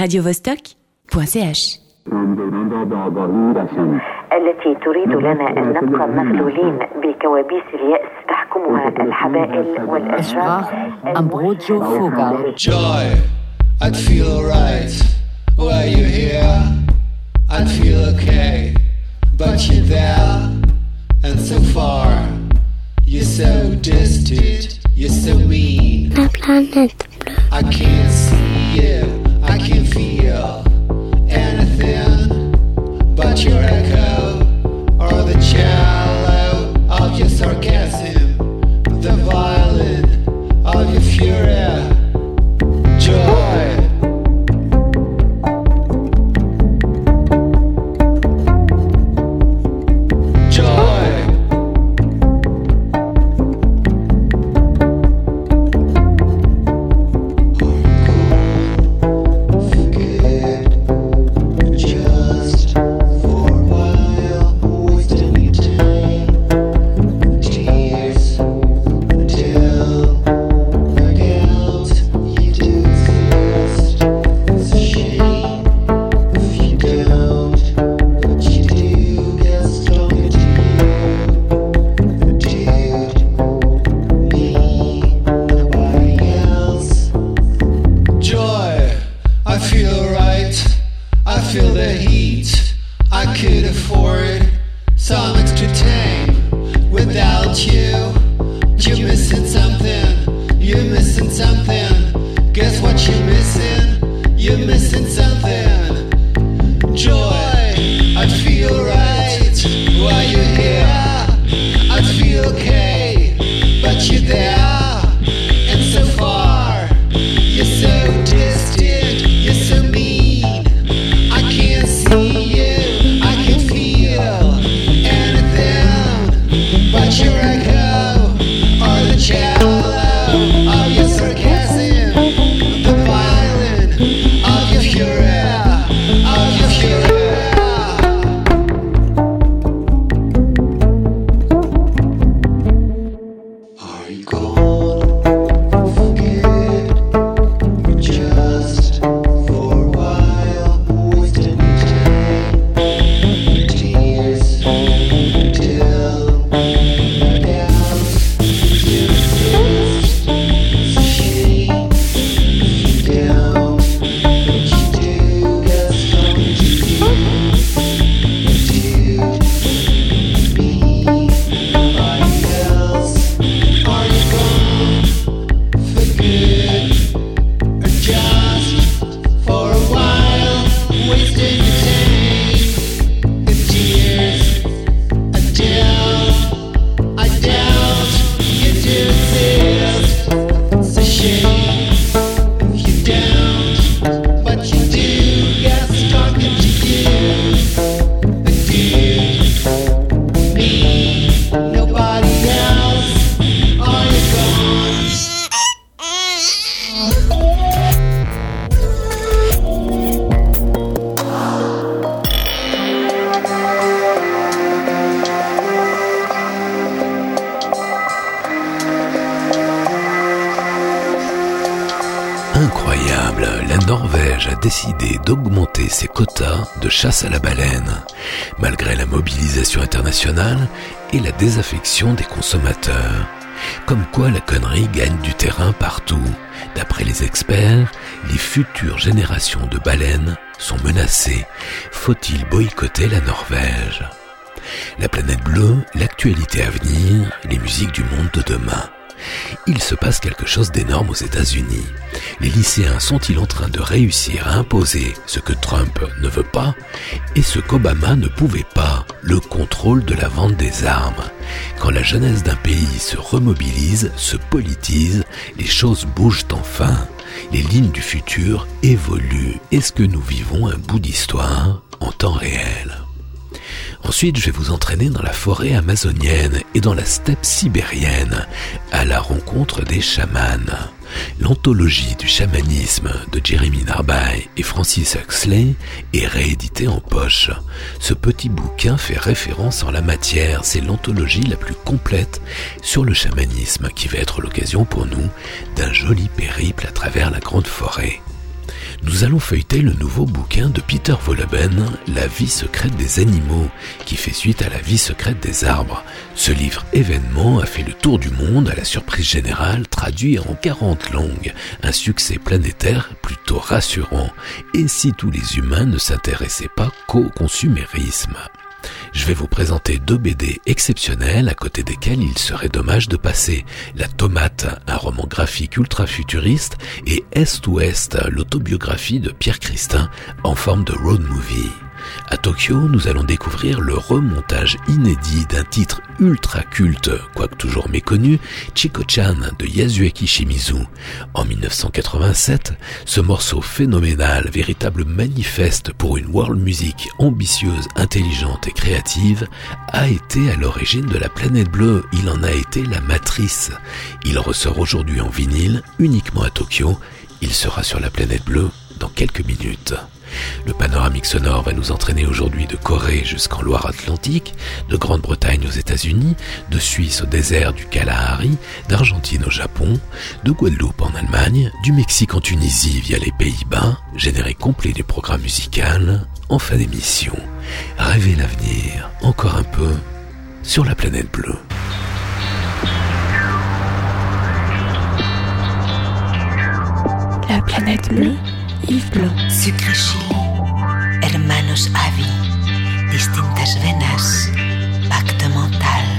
radiovostok.ch التي تريد لنا أن نبقى مغلولين بكوابيس اليأس تحكمها الحبائل والأشرار Ambrogio Fogal Joy, I'd feel alright. Were you here? I'd feel okay. But you're there, and so far, you're so distant, you're so mean. La planète bleue. I can't see you, but your echo or the cello of your sarcasm, the violin of your fury. Chasse à la baleine, malgré la mobilisation internationale et la désaffection des consommateurs. Comme quoi la connerie gagne du terrain partout. D'après les experts, les futures générations de baleines sont menacées. Faut-il boycotter la Norvège? La planète bleue, l'actualité à venir, les musiques du monde de demain. Il se passe quelque chose d'énorme aux États-Unis. Les lycéens sont-ils en train de réussir à imposer ce que Trump ne veut pas et ce qu'Obama ne pouvait pas, le contrôle de la vente des armes Quand la jeunesse d'un pays se remobilise, se politise, les choses bougent enfin. Les lignes du futur évoluent. Est-ce que nous vivons un bout d'histoire en temps réel? Ensuite, je vais vous entraîner dans la forêt amazonienne et dans la steppe sibérienne, à la rencontre des chamans. L'anthologie du chamanisme de Jeremy Narby et Francis Huxley est rééditée en poche. Ce petit bouquin fait référence en la matière, c'est l'anthologie la plus complète sur le chamanisme qui va être l'occasion pour nous d'un joli périple à travers la grande forêt. Nous allons feuilleter le nouveau bouquin de Peter Wolleben, La vie secrète des animaux, qui fait suite à La vie secrète des arbres. Ce livre événement a fait le tour du monde à la surprise générale, traduit en 40 langues, un succès planétaire plutôt rassurant, et si tous les humains ne s'intéressaient pas qu'au consumérisme? Je vais vous présenter deux BD exceptionnels à côté desquels il serait dommage de passer. La Tomate, un roman graphique ultra futuriste, et Est-Ouest, l'autobiographie de Pierre Christin en forme de road movie. À Tokyo, nous allons découvrir le remontage inédit d'un titre ultra culte, quoique toujours méconnu, Chiko-chan de Yasuaki Shimizu. En 1987, ce morceau phénoménal, véritable manifeste pour une world music ambitieuse, intelligente et créative, a été à l'origine de la planète bleue. Il en a été la matrice. Il ressort aujourd'hui en vinyle, uniquement à Tokyo. Il sera sur la planète bleue dans quelques minutes. Le panoramique sonore va nous entraîner aujourd'hui de Corée jusqu'en Loire-Atlantique, de Grande-Bretagne aux États-Unis, de Suisse au désert du Kalahari, d'Argentine au Japon, de Guadeloupe en Allemagne, du Mexique en Tunisie via les Pays-Bas, généré complet du programme musical, en fin d'émission. Rêver l'avenir, encore un peu, sur la planète bleue. La planète bleue? Sucre Chili, hermanos Avi, distintas venas, pacto mental,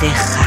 deja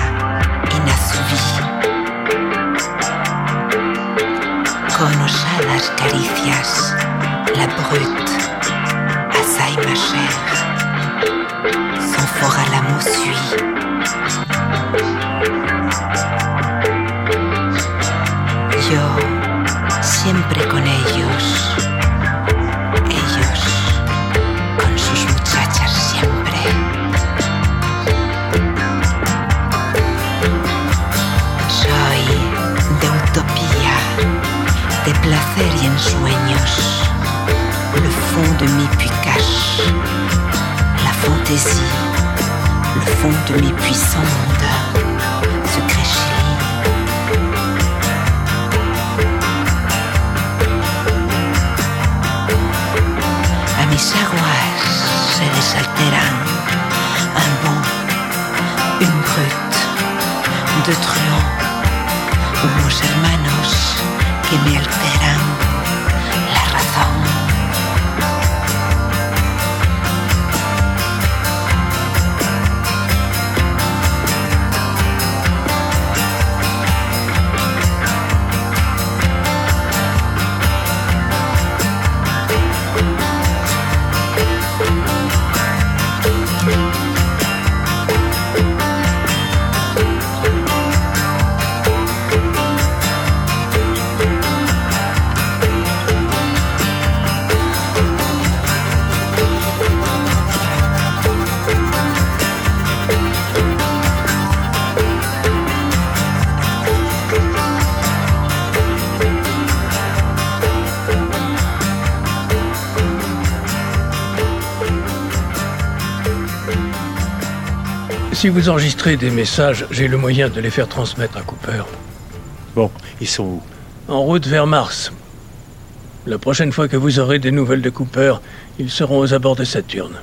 truands, unos hermanos que me alteran Si vous enregistrez des messages, j'ai le moyen de les faire transmettre à Cooper. Bon, ils sont où En route vers Mars. La prochaine fois que vous aurez des nouvelles de Cooper, ils seront aux abords de Saturne.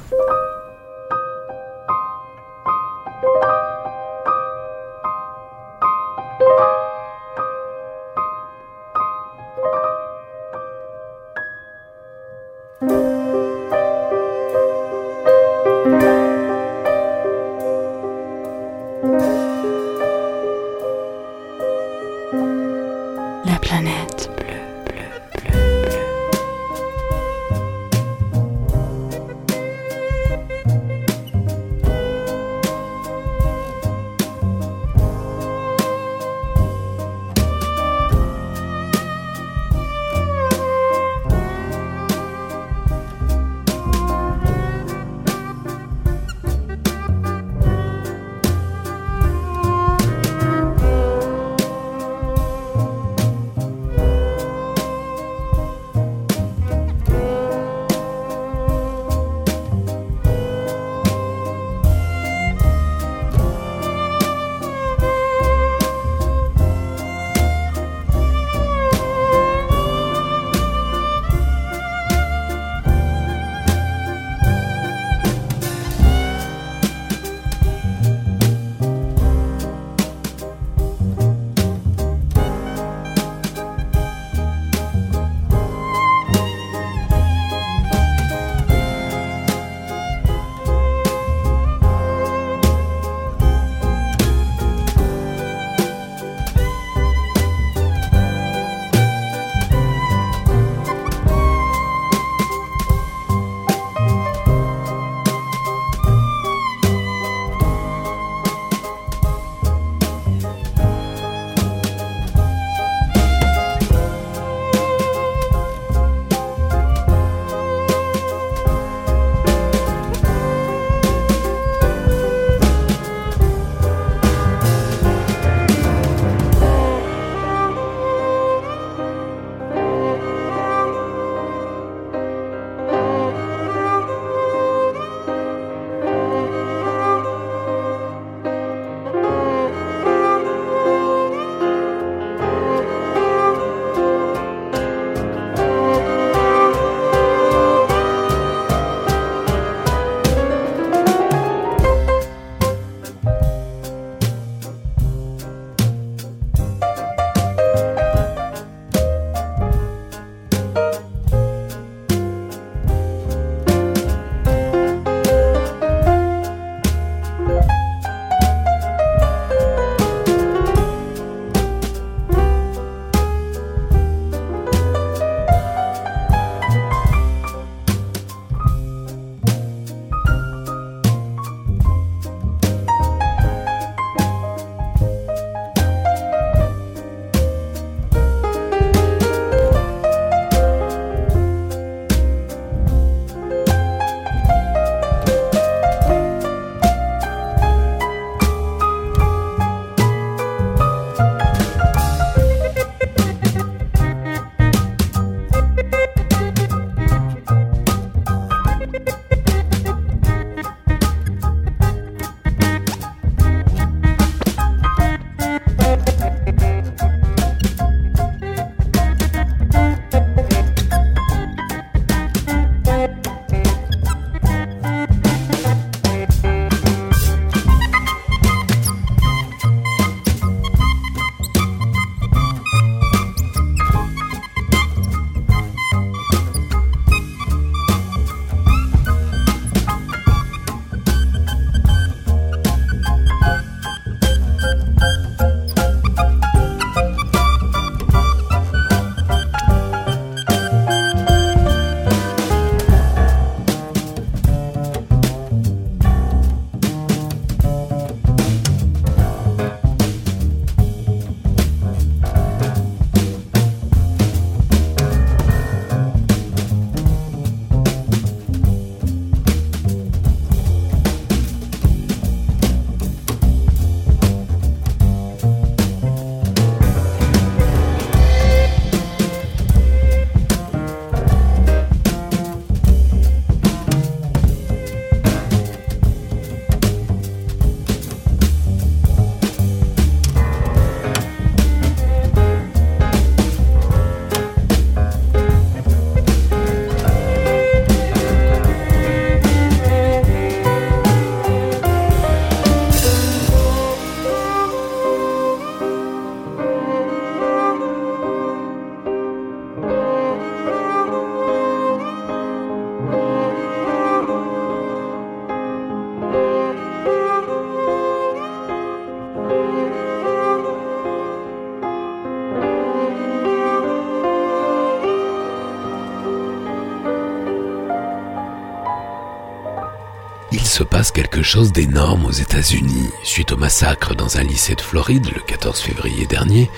Chose d'énorme aux États-Unis. Suite au massacre dans un lycée de Floride le 14 février dernier,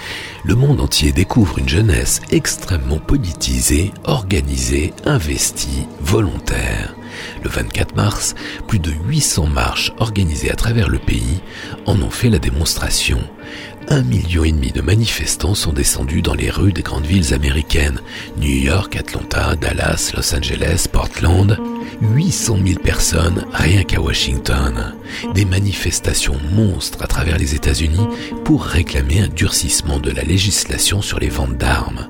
le monde entier découvre une jeunesse extrêmement politisée, organisée, investie, volontaire. Le 24 mars, plus de 800 marches organisées à travers le pays en ont fait la démonstration. Un million et demi de manifestants sont descendus dans les rues des grandes villes américaines, New York, Atlanta, Dallas, Los Angeles, Portland. 800 000 personnes rien qu'à Washington. Des manifestations monstres à travers les États-Unis pour réclamer un durcissement de la législation sur les ventes d'armes.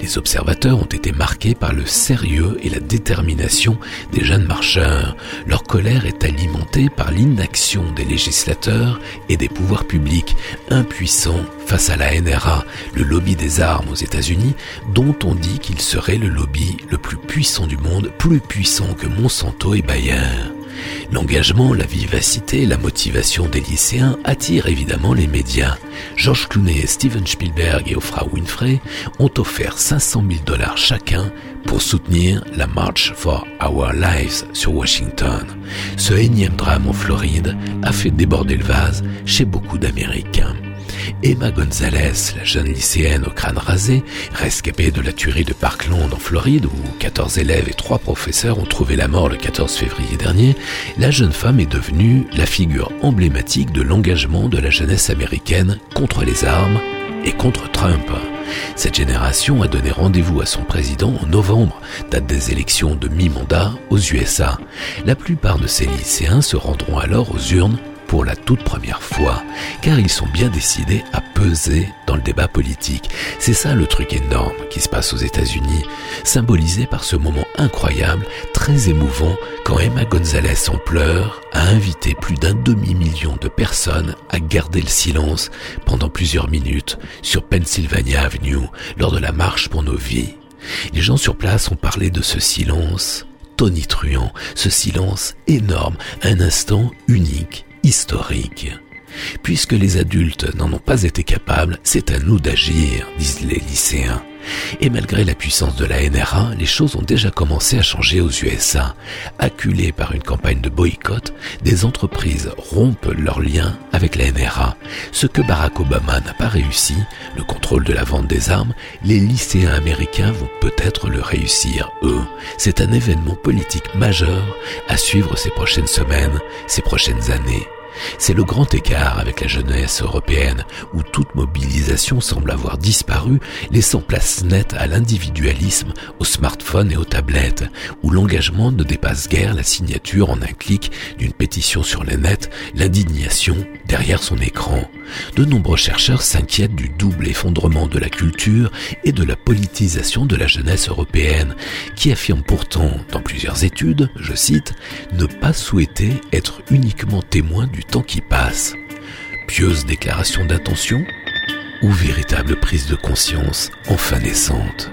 Les observateurs ont été marqués par le sérieux et la détermination des jeunes marcheurs. Leur colère est alimentée par l'inaction des législateurs et des pouvoirs publics impuissants face à la NRA, le lobby des armes aux États-Unis, dont on dit qu'il serait le lobby le plus puissant du monde, plus puissant que Monsanto et Bayer. L'engagement, la vivacité, la motivation des lycéens attirent évidemment les médias. George Clooney, Steven Spielberg et Oprah Winfrey ont offert 500 000 dollars chacun pour soutenir la March for Our Lives sur Washington. Ce énième drame en Floride a fait déborder le vase chez beaucoup d'Américains. Emma Gonzalez, la jeune lycéenne au crâne rasé, rescapée de la tuerie de Parkland en Floride où 14 élèves et 3 professeurs ont trouvé la mort le 14 février dernier, la jeune femme est devenue la figure emblématique de l'engagement de la jeunesse américaine contre les armes et contre Trump. Cette génération a donné rendez-vous à son président en novembre, date des élections de mi-mandat aux USA. La plupart de ces lycéens se rendront alors aux urnes pour la toute première fois, car ils sont bien décidés à peser dans le débat politique. C'est ça le truc énorme qui se passe aux États-Unis, symbolisé par ce moment incroyable, très émouvant, quand Emma Gonzalez en pleurs a invité plus d'un demi-million de personnes à garder le silence pendant plusieurs minutes sur Pennsylvania Avenue lors de la marche pour nos vies. Les gens sur place ont parlé de ce silence tonitruant, ce silence énorme, un instant unique historique. Puisque les adultes n'en ont pas été capables, c'est à nous d'agir, disent les lycéens. Et malgré la puissance de la NRA, les choses ont déjà commencé à changer aux USA. Acculées par une campagne de boycott, des entreprises rompent leurs liens avec la NRA. Ce que Barack Obama n'a pas réussi, le contrôle de la vente des armes, les lycéens américains vont peut-être le réussir, eux. C'est un événement politique majeur à suivre ces prochaines semaines, ces prochaines années. C'est le grand écart avec la jeunesse européenne, où toute mobilisation semble avoir disparu, laissant place nette à l'individualisme, aux smartphones et aux tablettes, où l'engagement ne dépasse guère la signature en un clic d'une pétition sur le net, l'indignation derrière son écran. De nombreux chercheurs s'inquiètent du double effondrement de la culture et de la politisation de la jeunesse européenne, qui affirme pourtant, dans plusieurs études, je cite, ne pas souhaiter être uniquement témoin du temps qui passe. Pieuse déclaration d'intention ou véritable prise de conscience enfin naissante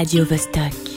Radio Vostok.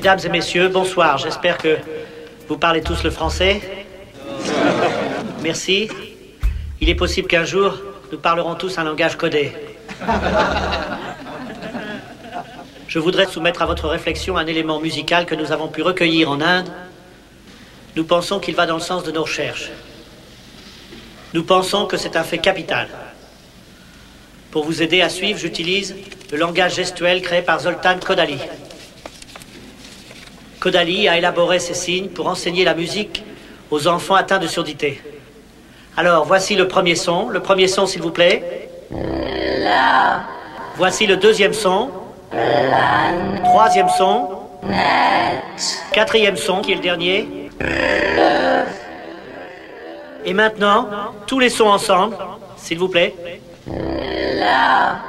Mesdames et messieurs, bonsoir. J'espère que vous parlez tous le français. Merci. Il est possible qu'un jour, nous parlerons tous un langage codé. Je voudrais soumettre à votre réflexion un élément musical que nous avons pu recueillir en Inde. Nous pensons qu'il va dans le sens de nos recherches. Nous pensons que c'est un fait capital. Pour vous aider à suivre, j'utilise le langage gestuel créé par Zoltan Kodali. Kodali a élaboré ces signes pour enseigner la musique aux enfants atteints de surdité. Alors, voici le premier son. Le premier son, s'il vous plaît. Voici le deuxième son. Troisième son. Quatrième son, qui est le dernier. Et maintenant, tous les sons ensemble, s'il vous plaît. La.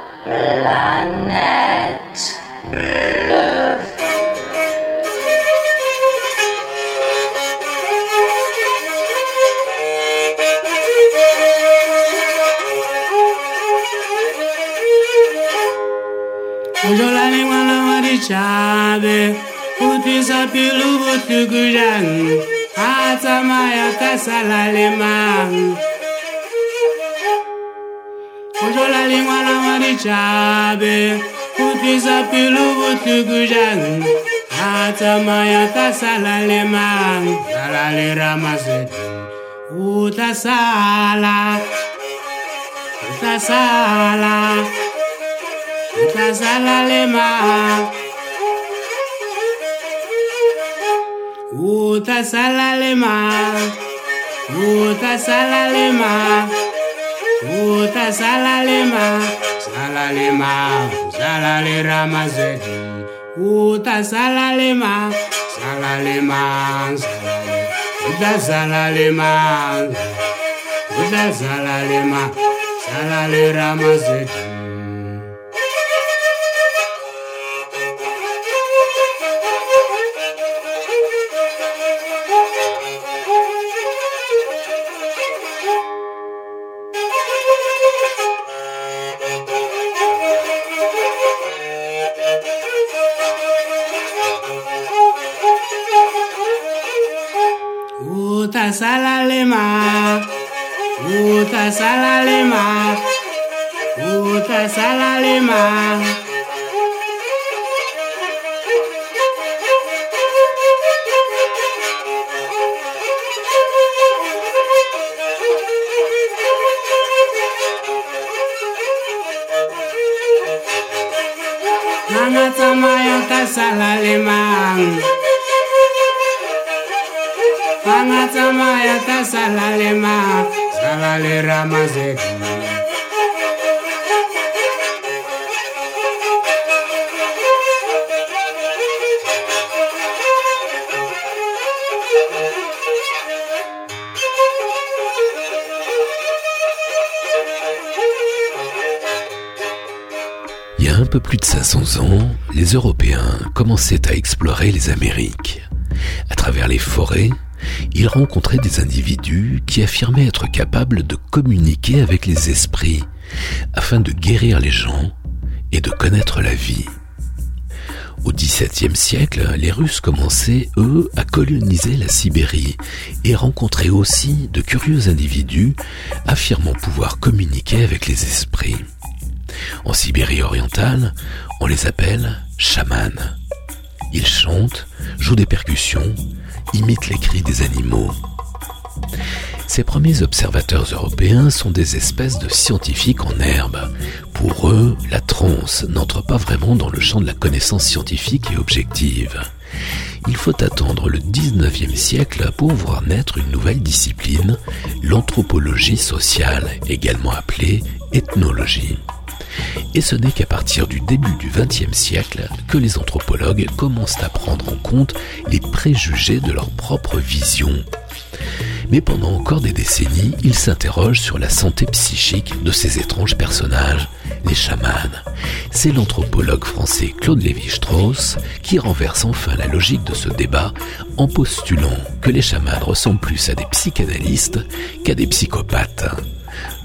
Toujours la mémoire, la main du chabe. Utu pilu butu gujang. Ata maya tasala lemang. Toujours la lingua, la main du chabe. Utu pilu butu gujang. Ata maya tasala lemang. Talale ramase. Utasala. Utasala. Utasala kazala lema Uta salalema Uta salalema Uta sala lema Sala lema Uta sala lema Sala Uta salalema Uta sala lema Sala salalema, uta salalema, uta salalema. Nanga tamayo ta salalema. Il y a un peu plus de 500 ans, les Européens commençaient à explorer les Amériques. À travers les forêts, ils rencontraient des individus qui affirmaient être capables de communiquer avec les esprits afin de guérir les gens et de connaître la vie. Au XVIIe siècle, les Russes commençaient, eux, à coloniser la Sibérie et rencontraient aussi de curieux individus affirmant pouvoir communiquer avec les esprits. En Sibérie orientale, on les appelle chamans. Ils chantent, jouent des percussions, imitent les cris des animaux. Ces premiers observateurs européens sont des espèces de scientifiques en herbe. Pour eux, la transe n'entre pas vraiment dans le champ de la connaissance scientifique et objective. Il faut attendre le 19e siècle pour voir naître une nouvelle discipline, l'anthropologie sociale, également appelée ethnologie. Et ce n'est qu'à partir du début du XXe siècle que les anthropologues commencent à prendre en compte les préjugés de leur propre vision. Mais pendant encore des décennies, ils s'interrogent sur la santé psychique de ces étranges personnages, les chamans. C'est l'anthropologue français Claude Lévi-Strauss qui renverse enfin la logique de ce débat en postulant que les chamans ressemblent plus à des psychanalystes qu'à des psychopathes.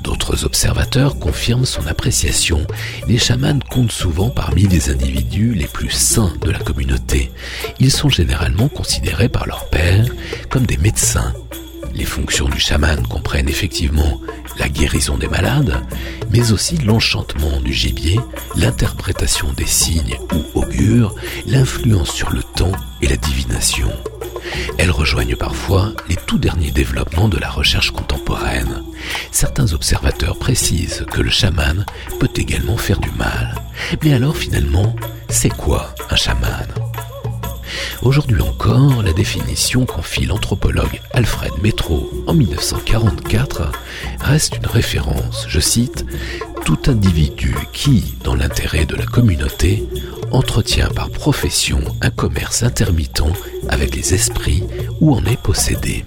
D'autres observateurs confirment son appréciation. Les chamans comptent souvent parmi les individus les plus sains de la communauté. Ils sont généralement considérés par leur père comme des médecins. Les fonctions du chaman comprennent effectivement la guérison des malades, mais aussi l'enchantement du gibier, l'interprétation des signes ou augures, l'influence sur le temps et la divination. Elles rejoignent parfois les tout derniers développements de la recherche contemporaine. Certains observateurs précisent que le chaman peut également faire du mal. Mais alors finalement, c'est quoi un chaman? Aujourd'hui encore, la définition qu'en fit l'anthropologue Alfred Metro en 1944 reste une référence, je cite, tout individu qui, dans l'intérêt de la communauté, entretient par profession un commerce intermittent avec les esprits ou en est possédé.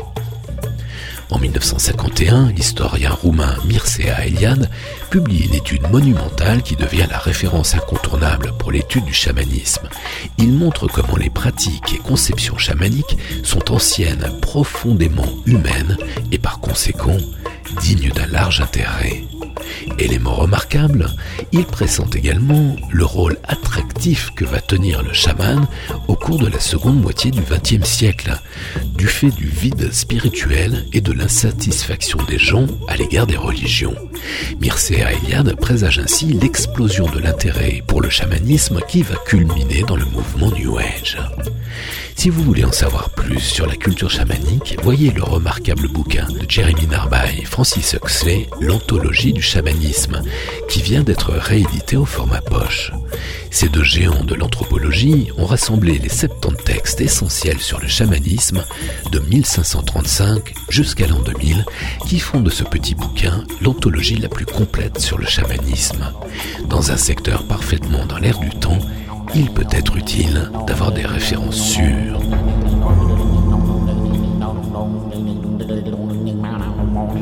En 1951, l'historien roumain Mircea Eliade publie une étude monumentale qui devient la référence incontournable pour l'étude du chamanisme. Il montre comment les pratiques et conceptions chamaniques sont anciennes, profondément humaines et par conséquent dignes d'un large intérêt. Élément remarquable, il présente également le rôle attractif que va tenir le chaman au cours de la seconde moitié du XXe siècle, du fait du vide spirituel et de l'insatisfaction des gens à l'égard des religions. Mircea Eliade présage ainsi l'explosion de l'intérêt pour le chamanisme qui va culminer dans le mouvement New Age. Si vous voulez en savoir plus sur la culture chamanique, voyez le remarquable bouquin de Jeremy Narby Francis Huxley, L'anthologie du chamanisme, qui vient d'être réédité au format poche. Ces deux géants de l'anthropologie ont rassemblé les 70 textes essentiels sur le chamanisme de 1535 jusqu'à l'an 2000, qui font de ce petit bouquin l'anthologie la plus complète sur le chamanisme. Dans un secteur parfaitement dans l'air du temps, il peut être utile d'avoir des références sûres.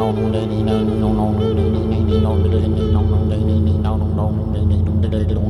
no no no no ding dong ding dong ding dong ding dong ding dong ding dong ding dong ding dong ding dong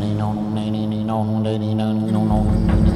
này này non này này này non đây này non non non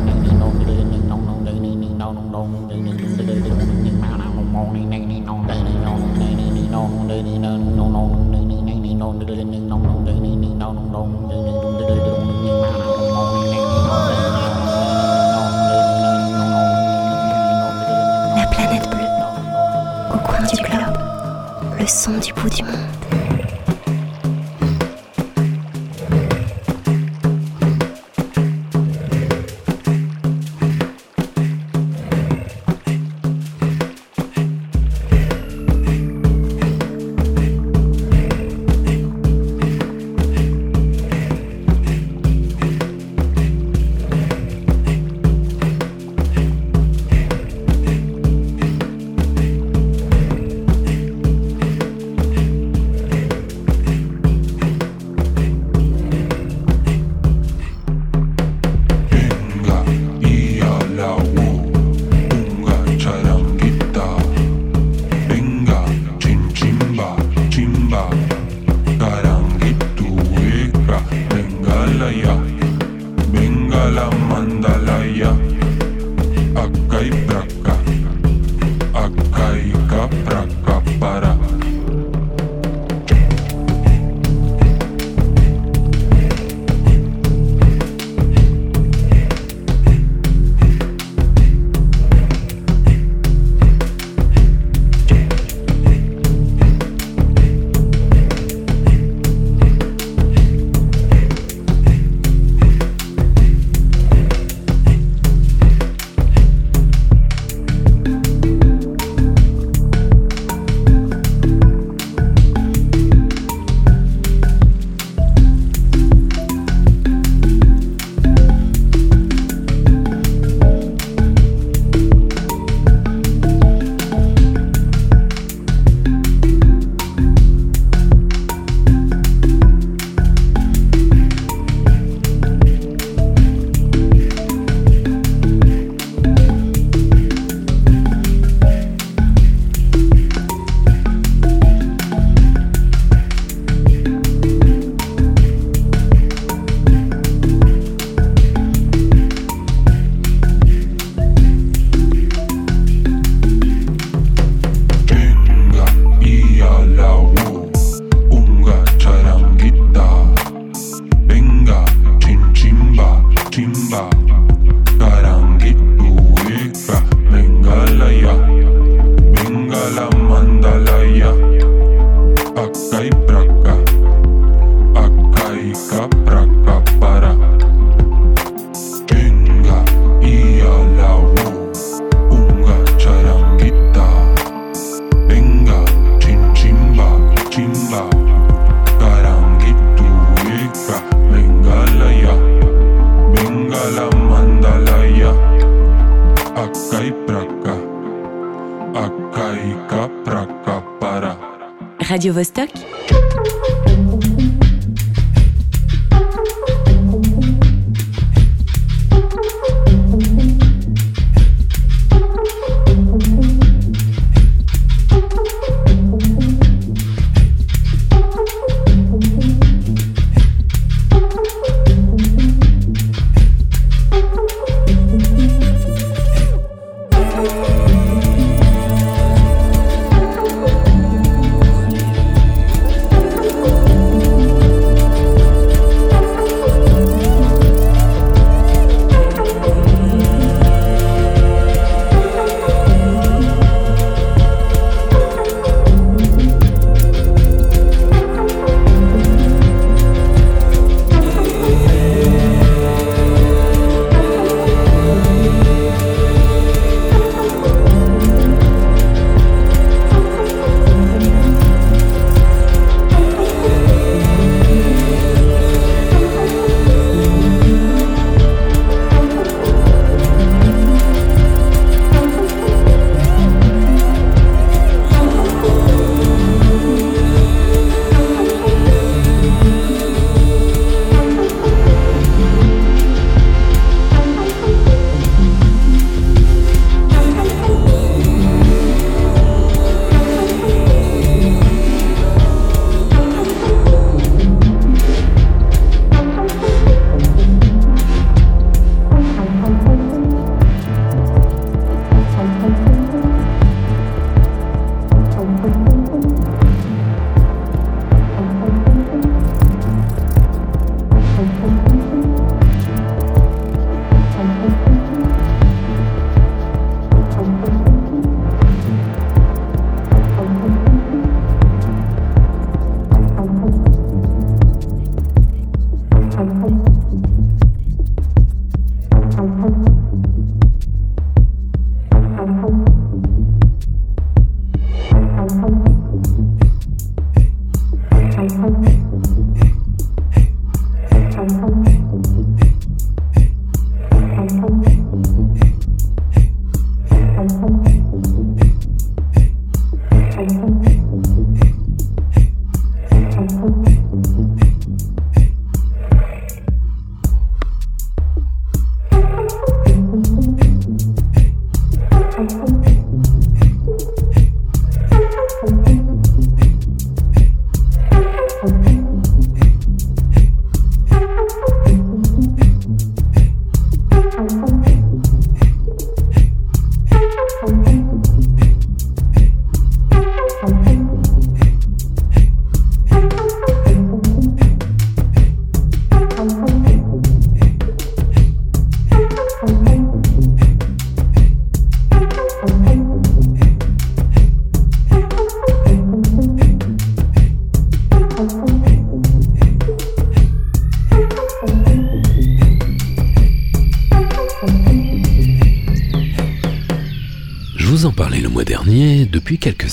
Stock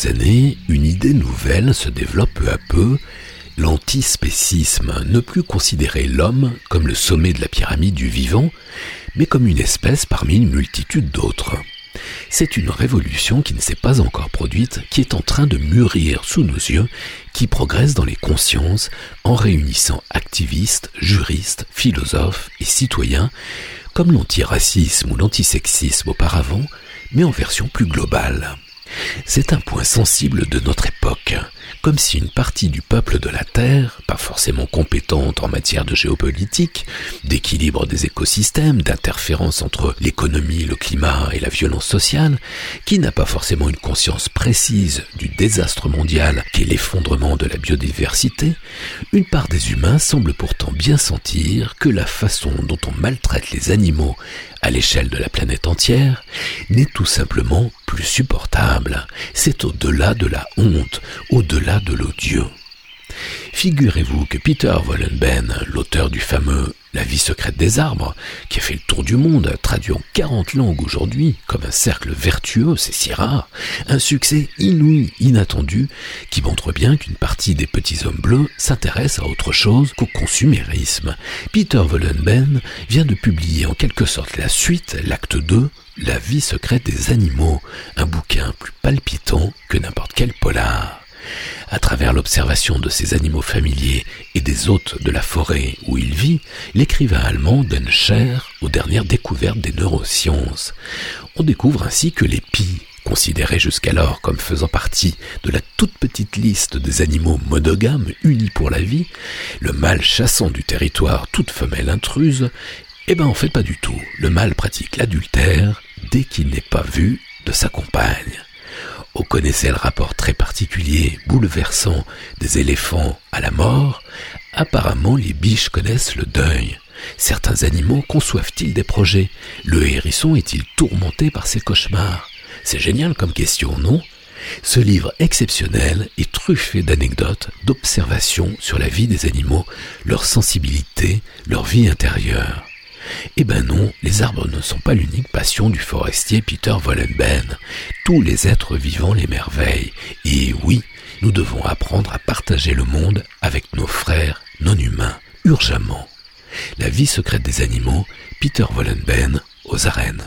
années, une idée nouvelle se développe peu à peu, l'antispécisme, ne plus considérer l'homme comme le sommet de la pyramide du vivant, mais comme une espèce parmi une multitude d'autres. C'est une révolution qui ne s'est pas encore produite, qui est en train de mûrir sous nos yeux, qui progresse dans les consciences en réunissant activistes, juristes, philosophes et citoyens, comme l'antiracisme ou l'antisexisme auparavant, mais en version plus globale. C'est un point sensible de notre époque, comme si une partie du peuple de la Terre, pas forcément compétente en matière de géopolitique, d'équilibre des écosystèmes, d'interférence entre l'économie, le climat et la violence sociale, qui n'a pas forcément une conscience précise du désastre mondial qu'est l'effondrement de la biodiversité, une part des humains semble pourtant bien sentir que la façon dont on maltraite les animaux à l'échelle de la planète entière n'est tout simplement plus supportable. C'est au-delà de la honte, au-delà de l'odieux. Figurez-vous que Peter Wollenben, l'auteur du fameux La vie secrète des arbres, qui a fait le tour du monde, traduit en 40 langues aujourd'hui, comme un cercle vertueux, c'est si rare, un succès inouï, inattendu, qui montre bien qu'une partie des petits hommes bleus s'intéresse à autre chose qu'au consumérisme. Peter Wollenben vient de publier en quelque sorte la suite, l'acte 2, La vie secrète des animaux, un bouquin plus palpitant que n'importe quel polar. À travers l'observation de ces animaux familiers et des hôtes de la forêt où il vit, l'écrivain allemand donne chair aux dernières découvertes des neurosciences. On découvre ainsi que les pies, considérés jusqu'alors comme faisant partie de la toute petite liste des animaux monogames unis pour la vie, le mâle chassant du territoire toute femelle intruse, eh ben en fait pas du tout. Le mâle pratique l'adultère dès qu'il n'est pas vu de sa compagne. On connaissait le rapport très particulier, bouleversant des éléphants à la mort. Apparemment, les biches connaissent le deuil. Certains animaux conçoivent-ils des projets? Le hérisson est-il tourmenté par ses cauchemars? C'est génial comme question, non? Ce livre exceptionnel est truffé d'anecdotes, d'observations sur la vie des animaux, leur sensibilité, leur vie intérieure. Eh ben non, les arbres ne sont pas l'unique passion du forestier Peter Wollenben. Tous les êtres vivants l'émerveillent. Et oui, nous devons apprendre à partager le monde avec nos frères non humains, urgemment. La vie secrète des animaux, Peter Wollenben, aux arènes.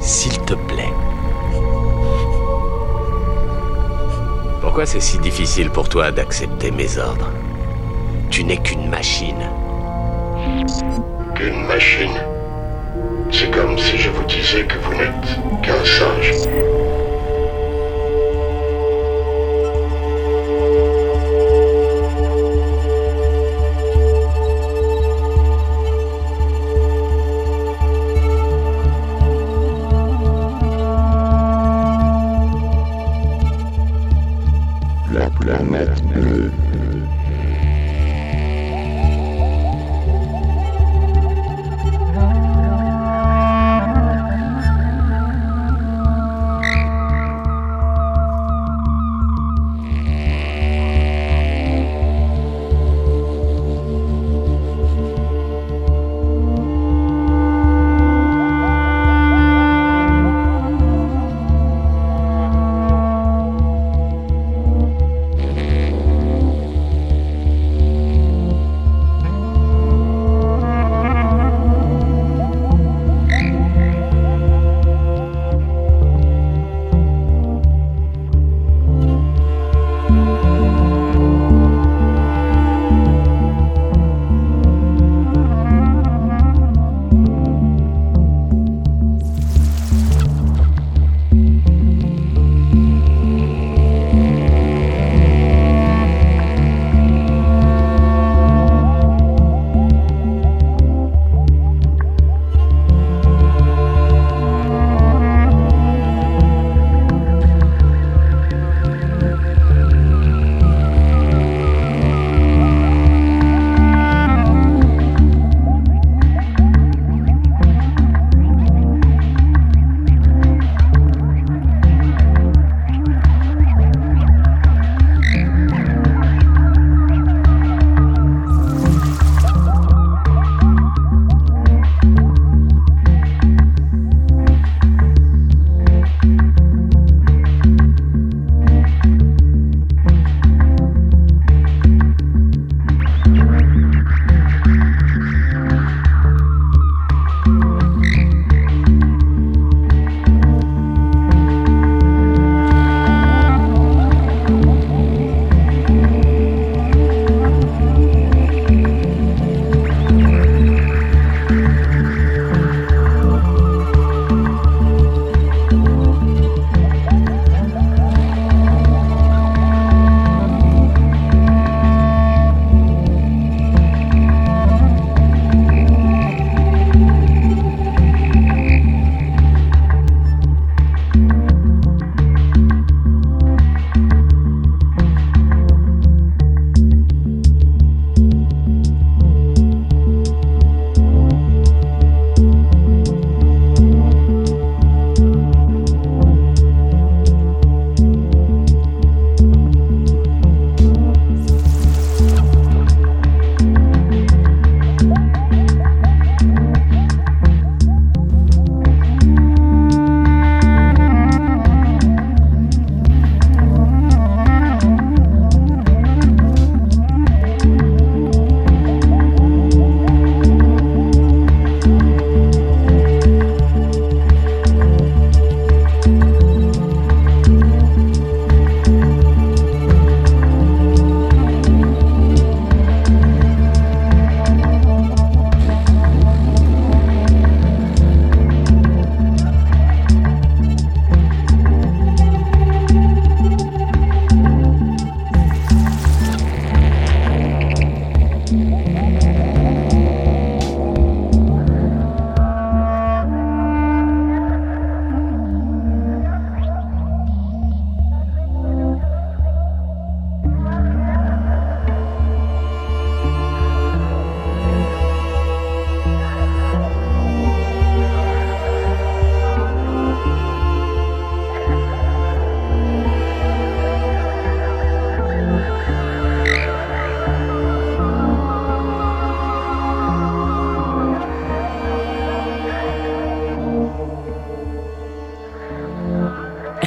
S'il te plaît. Pourquoi c'est si difficile pour toi d'accepter mes ordres? Tu n'es qu'une machine. Qu'une machine? C'est comme si je vous disais que vous n'êtes qu'un singe.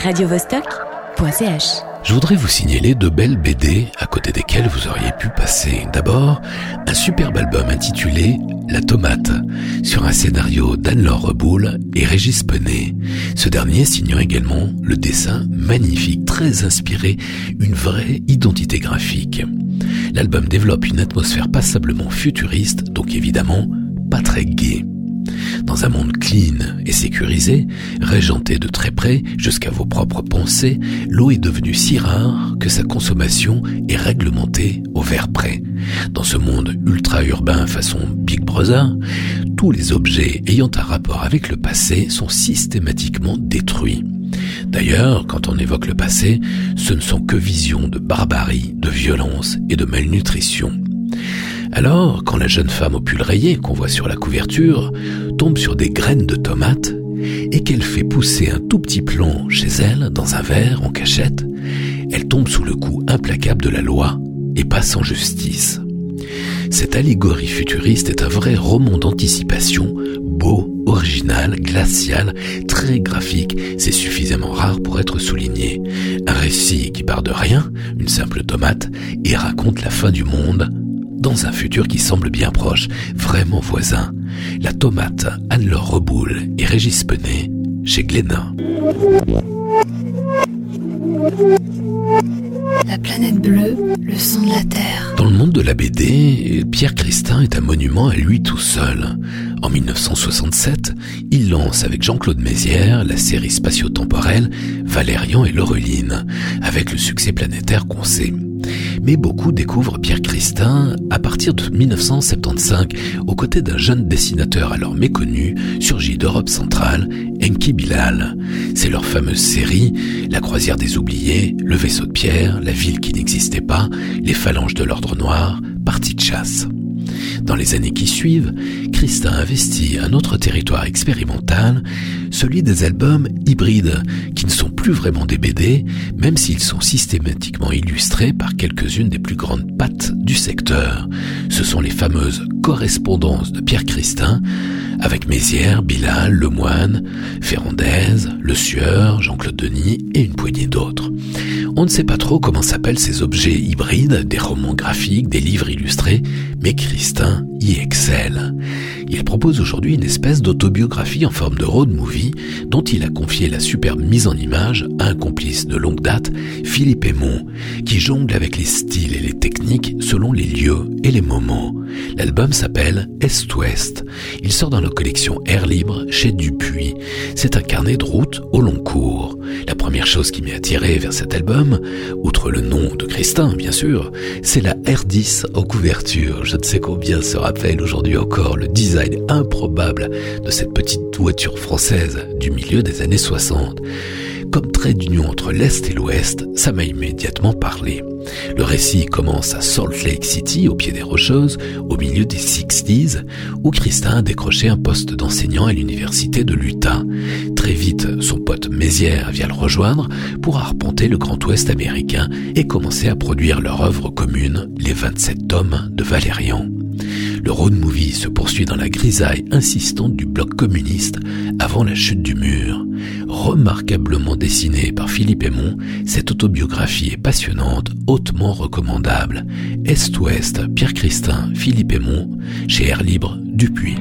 radiovostok.ch. Je voudrais vous signaler deux belles BD à côté desquelles vous auriez pu passer. D'abord, un superbe album intitulé La Tomate, sur un scénario d'Anne-Laure Reboul et Régis Penet. Ce dernier signant également le dessin magnifique, très inspiré, une vraie identité graphique. L'album développe une atmosphère passablement futuriste, donc évidemment pas très gaie. Un monde clean et sécurisé, régenté de très près jusqu'à vos propres pensées, l'eau est devenue si rare que sa consommation est réglementée au verre près. Dans ce monde ultra-urbain façon Big Brother, tous les objets ayant un rapport avec le passé sont systématiquement détruits. D'ailleurs, quand on évoque le passé, ce ne sont que visions de barbarie, de violence et de malnutrition. Alors, quand la jeune femme au pull rayé qu'on voit sur la couverture tombe sur des graines de tomates et qu'elle fait pousser un tout petit plomb chez elle dans un verre en cachette, elle tombe sous le coup implacable de la loi et passe en justice. Cette allégorie futuriste est un vrai roman d'anticipation, beau, original, glacial, très graphique, c'est suffisamment rare pour être souligné. Un récit qui part de rien, une simple tomate, et raconte la fin du monde dans un futur qui semble bien proche, vraiment voisin. La tomate, Anne-Laure Reboul et Régis Penet chez Glénat. La planète bleue, le son de la Terre. Dans le monde de la BD, Pierre Christin est un monument à lui tout seul. En 1967, il lance avec Jean-Claude Mézières la série spatio-temporelle Valérian et Laureline, avec le succès planétaire qu'on sait mais beaucoup découvrent Pierre Christin à partir de 1975 aux côtés d'un jeune dessinateur alors méconnu surgi d'Europe centrale, Enki Bilal. C'est leur fameuse série La croisière des oubliés, Le vaisseau de pierre, La ville qui n'existait pas, Les phalanges de l'ordre noir, Partie de chasse. Dans les années qui suivent, Christin investit un autre territoire expérimental, celui des albums hybrides, qui ne sont plus vraiment des BD, même s'ils sont systématiquement illustrés par quelques-unes des plus grandes pattes du secteur. Ce sont les fameuses correspondances de Pierre Christin, avec Mézières, Bilal, Lemoine, Ferrandez, Le Sueur, Jean-Claude Denis et une poignée d'autres. On ne sait pas trop comment s'appellent ces objets hybrides, des romans graphiques, des livres illustrés, mais Christin y excelle. Il propose aujourd'hui une espèce d'autobiographie en forme de road movie dont il a confié la superbe mise en image à un complice de longue date, Philippe Aymon, qui jongle avec les styles et les techniques selon les lieux et les moments. L'album s'appelle Est-Ouest. Il sort dans la collection Air Libre chez Dupuis. C'est un carnet de route au long cours. La première chose qui m'est attiré vers cet album, outre le nom de Christin bien sûr, c'est la R10 en couverture. Je ne sais combien se rappelle aujourd'hui encore le design improbable de cette petite voiture française du milieu des années 60. Comme trait d'union entre l'Est et l'Ouest, ça m'a immédiatement parlé. Le récit commence à Salt Lake City, au pied des Rocheuses, au milieu des 60s, où Christin a décroché un poste d'enseignant à l'université de l'Utah. Très vite, son pote Mézières vient le rejoindre pour arpenter le Grand Ouest américain et commencer à produire leur œuvre commune, les 27 tomes de Valérian. Le road movie se poursuit dans la grisaille insistante du bloc communiste avant la chute du mur. Remarquablement dessinée par Philippe Aymon, cette autobiographie est passionnante, hautement recommandable. Est-Ouest, Pierre Christin, Philippe Aymon, chez Air Libre, Dupuis.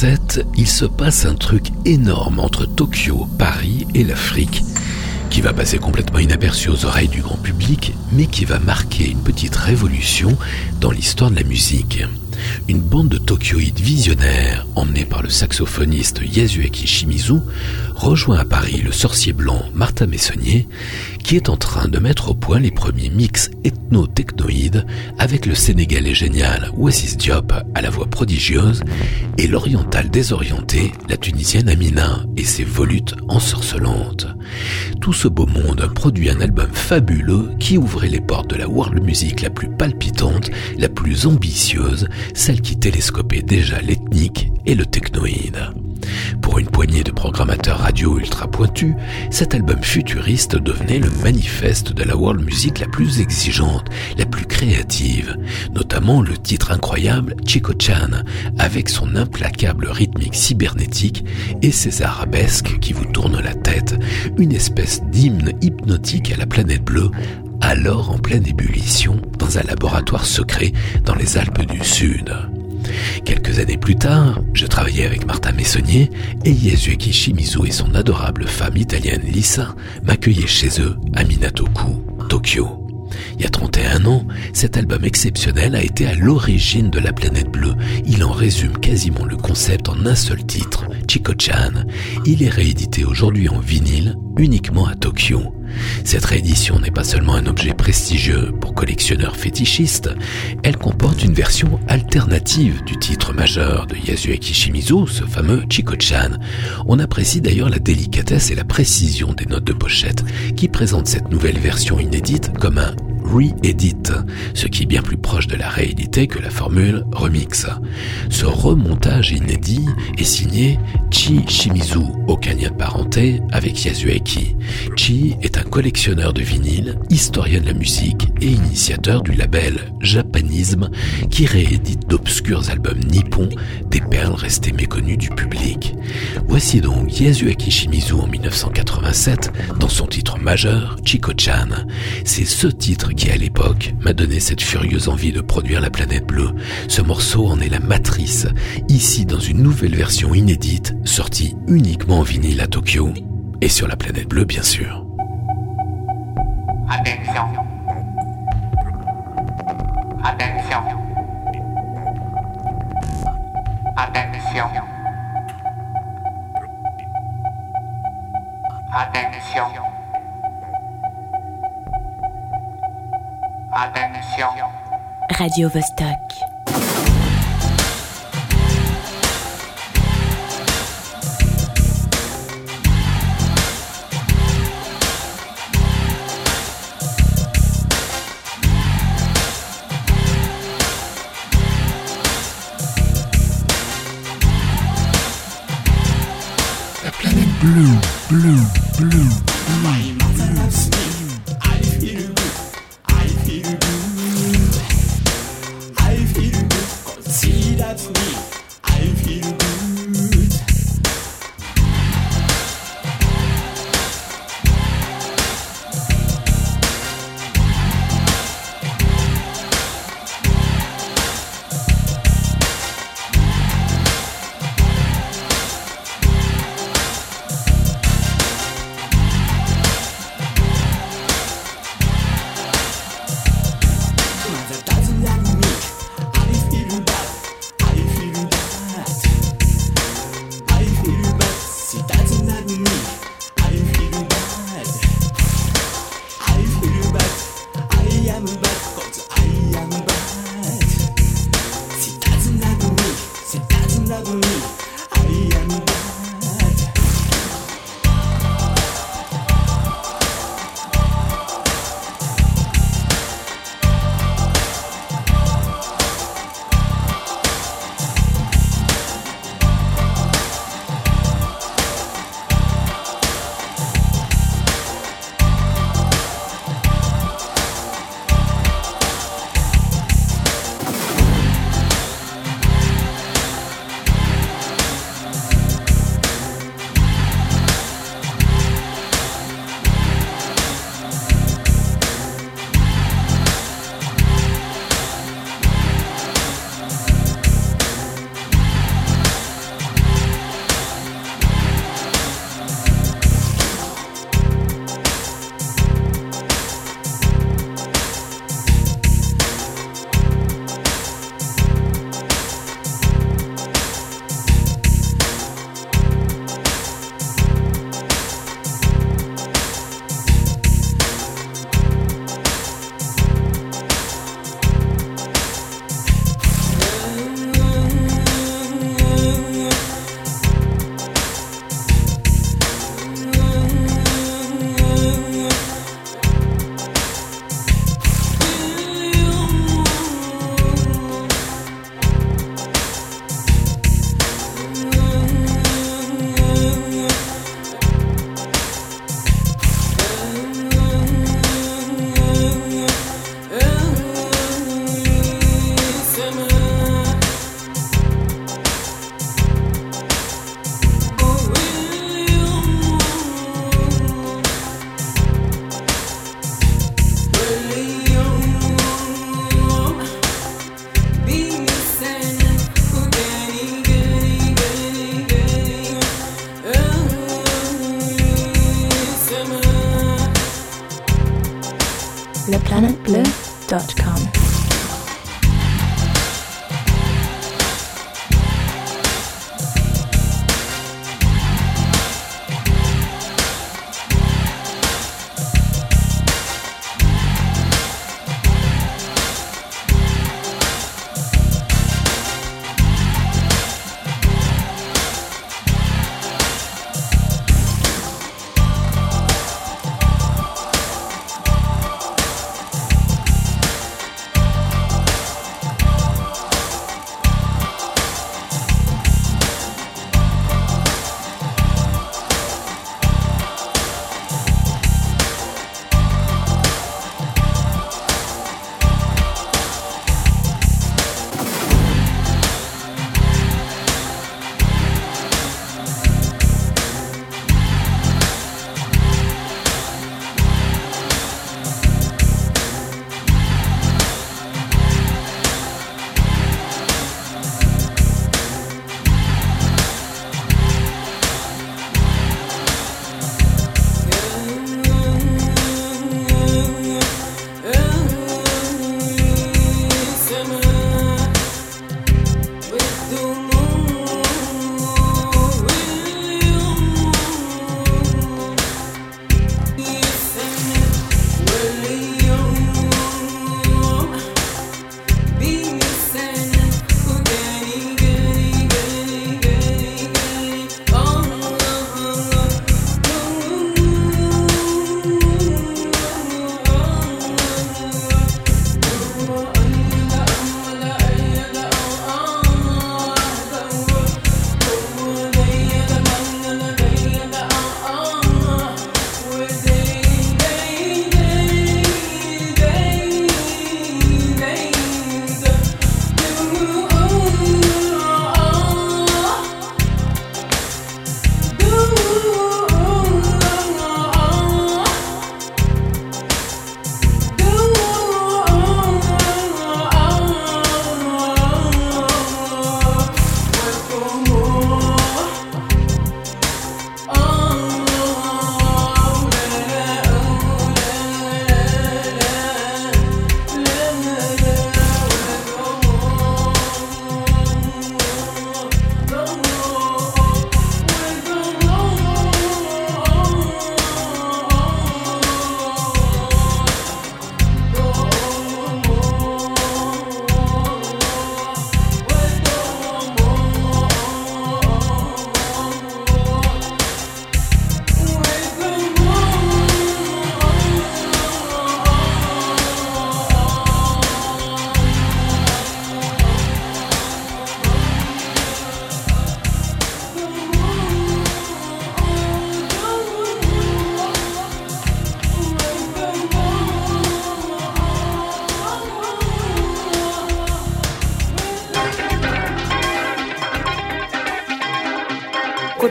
1987, il se passe un truc énorme entre Tokyo, Paris et l'Afrique, qui va passer complètement inaperçu aux oreilles du grand public, mais qui va marquer une petite révolution dans l'histoire de la musique. Une bande de Tokyoïdes visionnaires, emmenée par le saxophoniste Yasuaki Shimizu, rejoint à Paris le sorcier blanc Martha Messonnier, qui est en train de mettre au point les premiers mix ethno-technoïdes avec le sénégalais génial Wassis Diop à la voix prodigieuse et l'oriental désorienté, la tunisienne Amina et ses volutes ensorcelantes. Tout ce beau monde produit un album fabuleux qui ouvrait les portes de la world music la plus palpitante, la plus ambitieuse, celle qui télescopait déjà l'ethnique et le technoïde. Pour une poignée de programmateurs radio ultra pointus, cet album futuriste devenait le manifeste de la world music la plus exigeante, la plus créative, notamment le titre incroyable Chico Chan, avec son implacable rythmique cybernétique et ses arabesques qui vous tournent la tête, une espèce d'hymne hypnotique à la planète bleue alors en pleine ébullition dans un laboratoire secret dans les Alpes du Sud. Quelques années plus tard, je travaillais avec Martha Messonnier et Yasuaki Shimizu et son adorable femme italienne Lisa m'accueillaient chez eux à Minatoku, Tokyo. Il y a 31 ans, cet album exceptionnel a été à l'origine de la planète bleue. Il en résume quasiment le concept en un seul titre, Chico-chan. Il est réédité aujourd'hui en vinyle, uniquement à Tokyo. Cette réédition n'est pas seulement un objet prestigieux pour collectionneurs fétichistes, elle comporte une version alternative du titre majeur de Yasuaki Shimizu, ce fameux Chico-chan. On apprécie d'ailleurs la délicatesse et la précision des notes de pochette qui présentent cette nouvelle version inédite comme un re-edit, ce qui est bien plus proche de la réédité que la formule remix. Ce remontage inédit est signé Chi Shimizu, aucun parenté avec Yasuaki. Chi est un collectionneur de vinyles, historien de la musique et initiateur du label Japanisme qui réédite d'obscurs albums nippons, des perles restées méconnues du public. Voici donc Yasuaki Shimizu en 1987 dans son titre majeur Chico-chan. C'est ce titre qui à l'époque m'a donné cette furieuse envie de produire la planète bleue. Ce morceau en est la matrice, ici dans une nouvelle version inédite, sortie uniquement en vinyle à Tokyo, et sur la planète bleue bien sûr. Radio Vostok.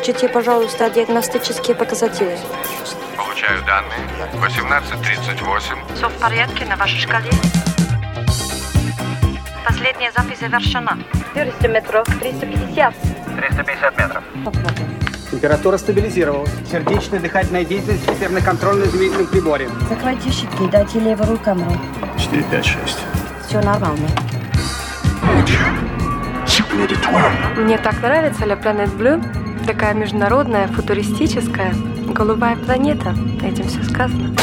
Включите, пожалуйста, диагностические показатели. Получаю данные. 18.38. Все в порядке на вашей шкале? Последняя запись завершена. 400 метров, 350. 350 метров. Температура стабилизировалась. Сердечная дыхательная деятельность теперь на контрольно-измерительном приборе. Закройте щитки, дайте левую камеру. 4, 5, 6. Все нормально. Мне так нравится La Planet Blue. Такая международная, футуристическая, голубая планета. Этим все сказано.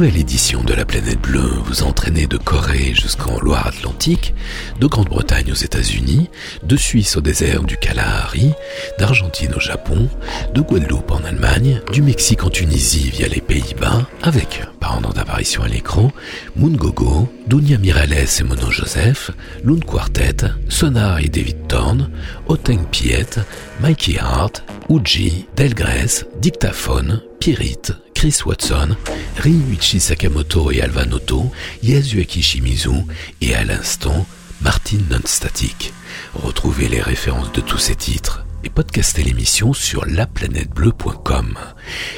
Nouvelle édition de la planète bleue vous entraînez de Corée jusqu'en Loire-Atlantique, de Grande-Bretagne aux États-Unis, de Suisse au désert du Kalahari, d'Argentine au Japon, de Guadeloupe en Allemagne, du Mexique en Tunisie via les Pays-Bas, avec, par ordre d'apparition à l'écran, Moon Gogo, Dunia Mirales et Mono Joseph, Loon Quartet, Sonar et David Thorne, Oteng Piet, Mikey Hart, Uji, Delgrès, Dictaphone, Pirite, Chris Watson, Ryuichi Sakamoto et Alva Noto, Yasuaki Shimizu et à l'instant Martin Nonstatic. Retrouvez les références de tous ces titres et podcastez l'émission sur laplanètebleu.com.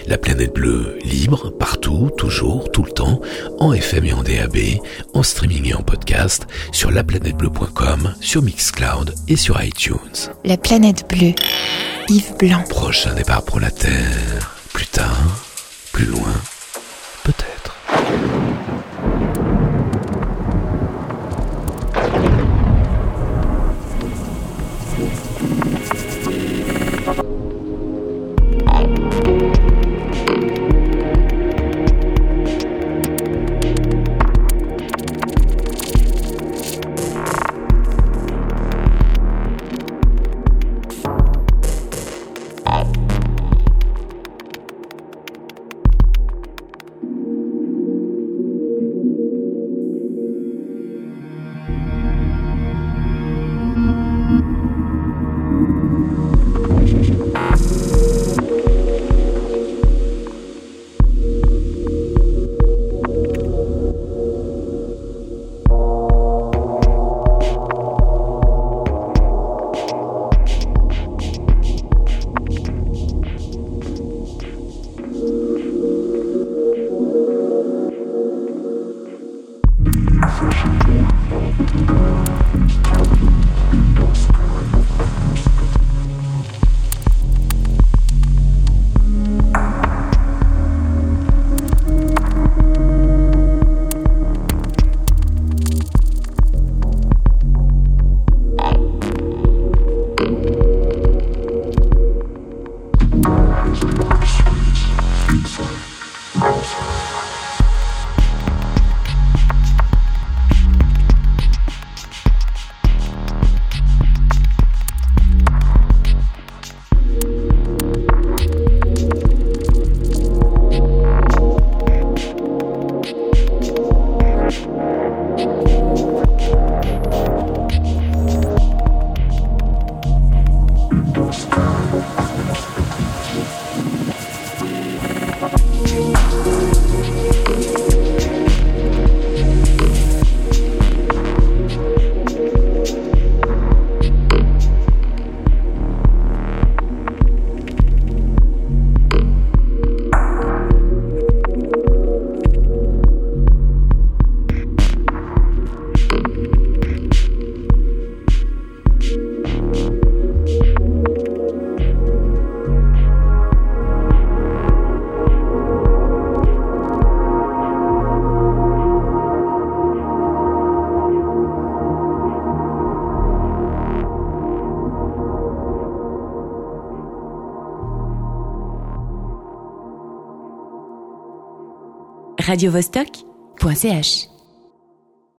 La planète bleue libre, partout, toujours, tout le temps, en FM et en DAB, en streaming et en podcast, sur laplanètebleu.com, sur Mixcloud et sur iTunes. La planète bleue, Yves Blanc. Prochain départ pour la Terre. Plus tard, plus loin, peut-être. radiovostok.ch